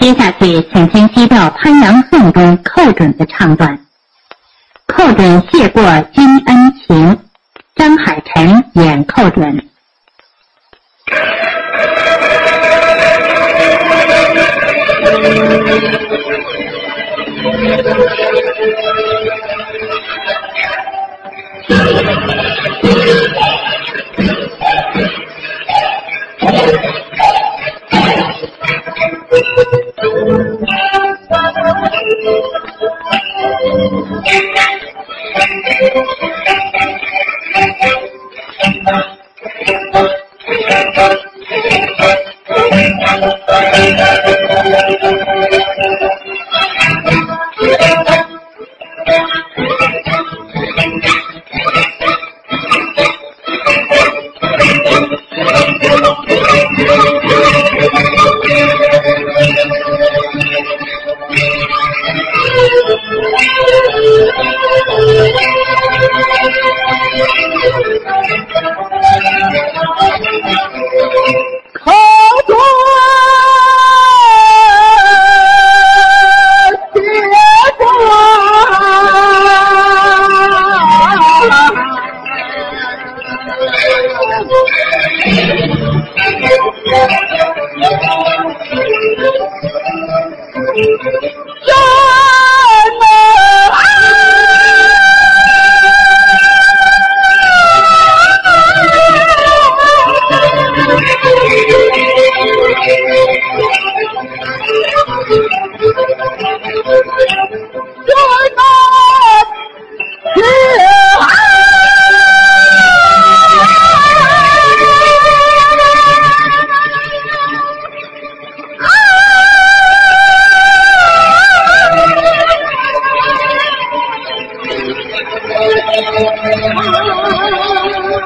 接下去，请听西调《潘阳颂》中寇准的唱段。寇准谢过金恩情，张海晨演寇准。嗯嗯嗯嗯嗯嗯嗯嗯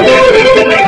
嗯嗯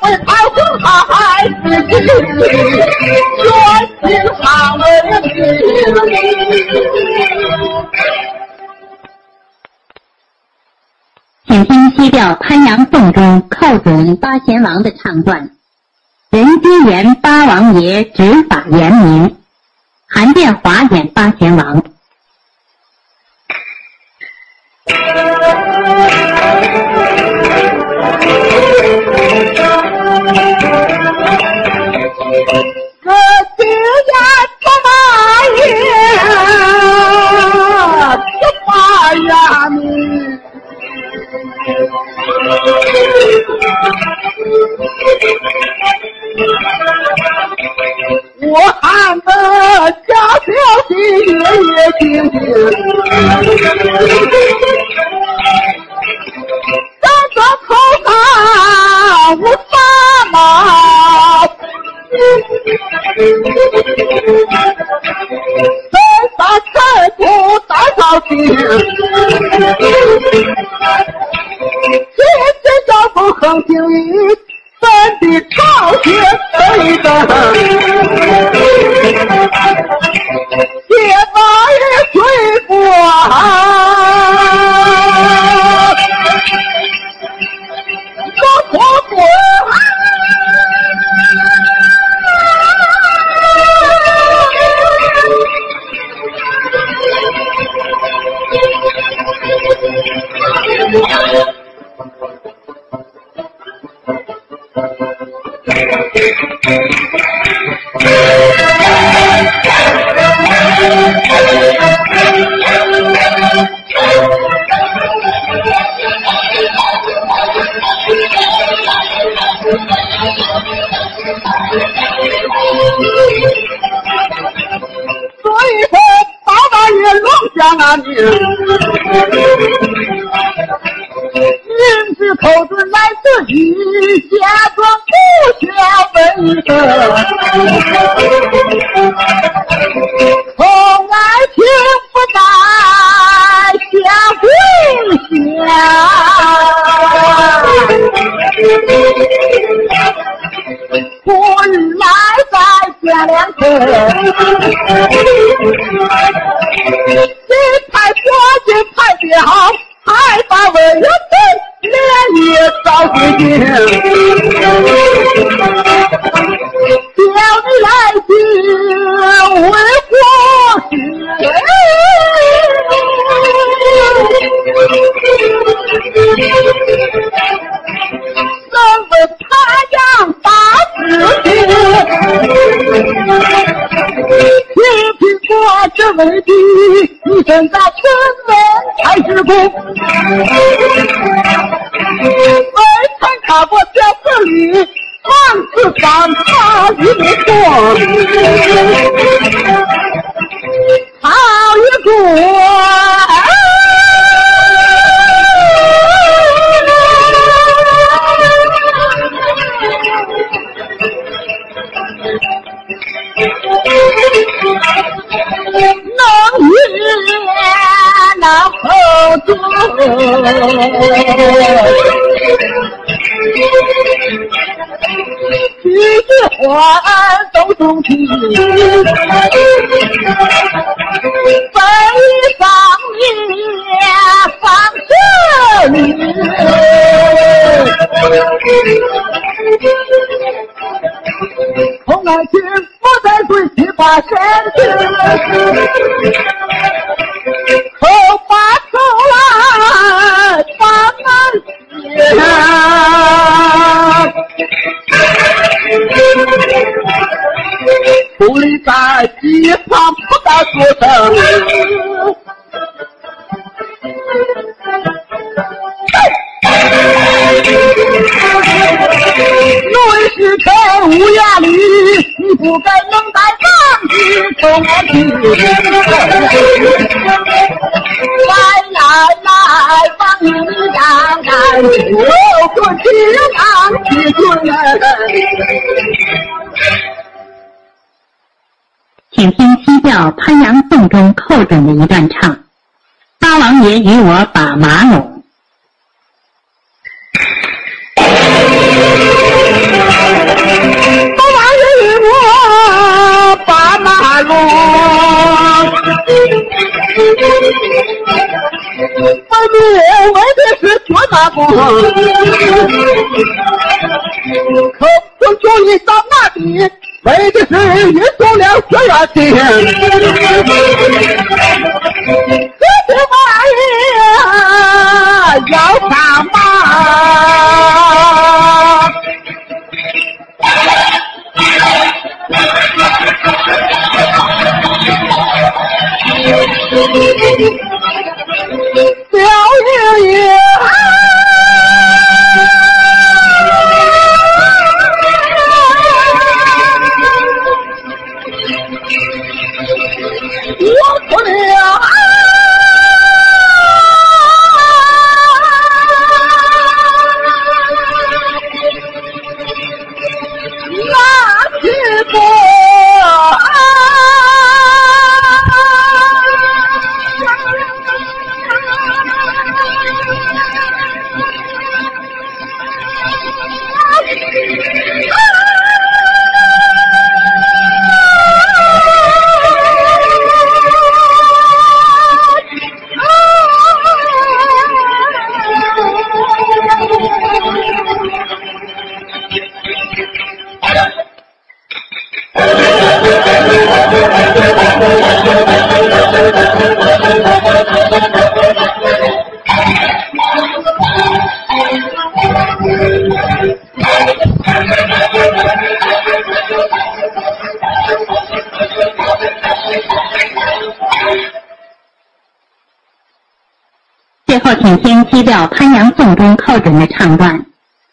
看他为太子，他还是冤情上门请听西调《潘阳颂》中寇准八贤王的唱段：任君言八王爷执法严明，韩建华演八贤王。我今夜出马爷，出马呀！顶，天天丈夫横行雨，咱的朝天飞的，所以说，八大爷龙江啊你，名字口子来自己假装不学本色，从来情不在下跪下。家两口，金牌国金牌别好，还把文人脸也照对镜。开始功，未曾看过小子里，万字上他一错，好一个。句句话都中听，背上面放着你。从爱情不再对七八身后不该能在当时从我去。来来来，帮你让让，我可知让其尊。请听西调潘阳颂中寇准的一段唱：八王爷与我把马拢。我们为的是军马功，口中主意到那里？为的是运动了血缘亲，Amen. 调潘阳颂中靠准的唱段：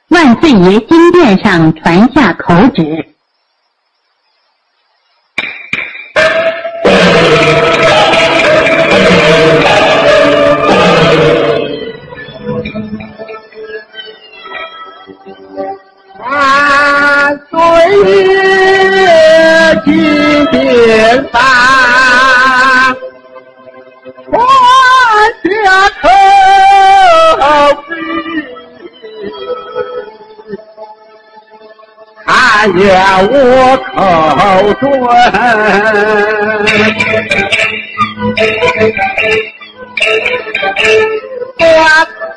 万岁爷金殿上传下口旨。看见我口准，我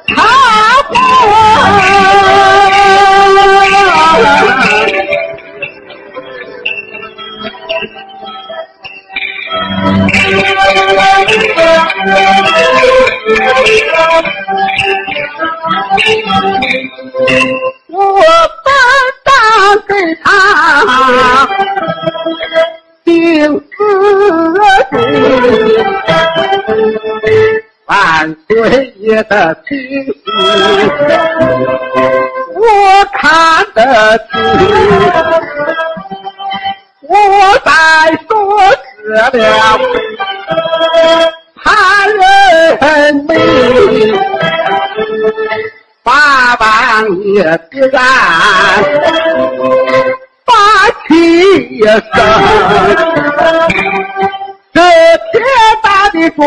他。我本的情绪，我看得清。我在说这了潘仁美，八王爷必然把气生。这天大的中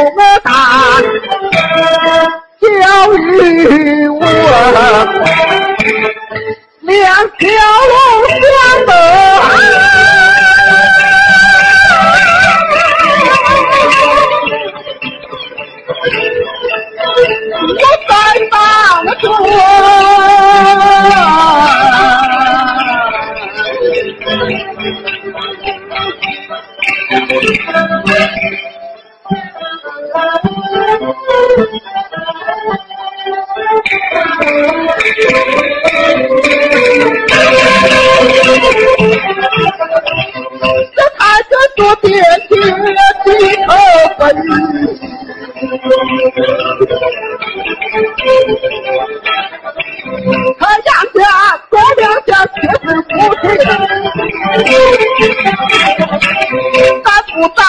这看着做爹爹的头分。他杨家做两家却是夫妻，咱不咱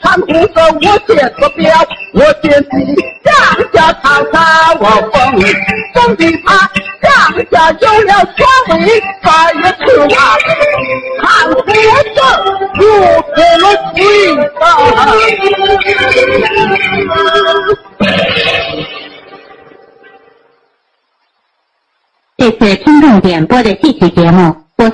看红色我先做表，我先替杨家唱唱我风，总比他杨家有了权威，再也不怕看红色如此了罪这次听众点播的戏曲节目播。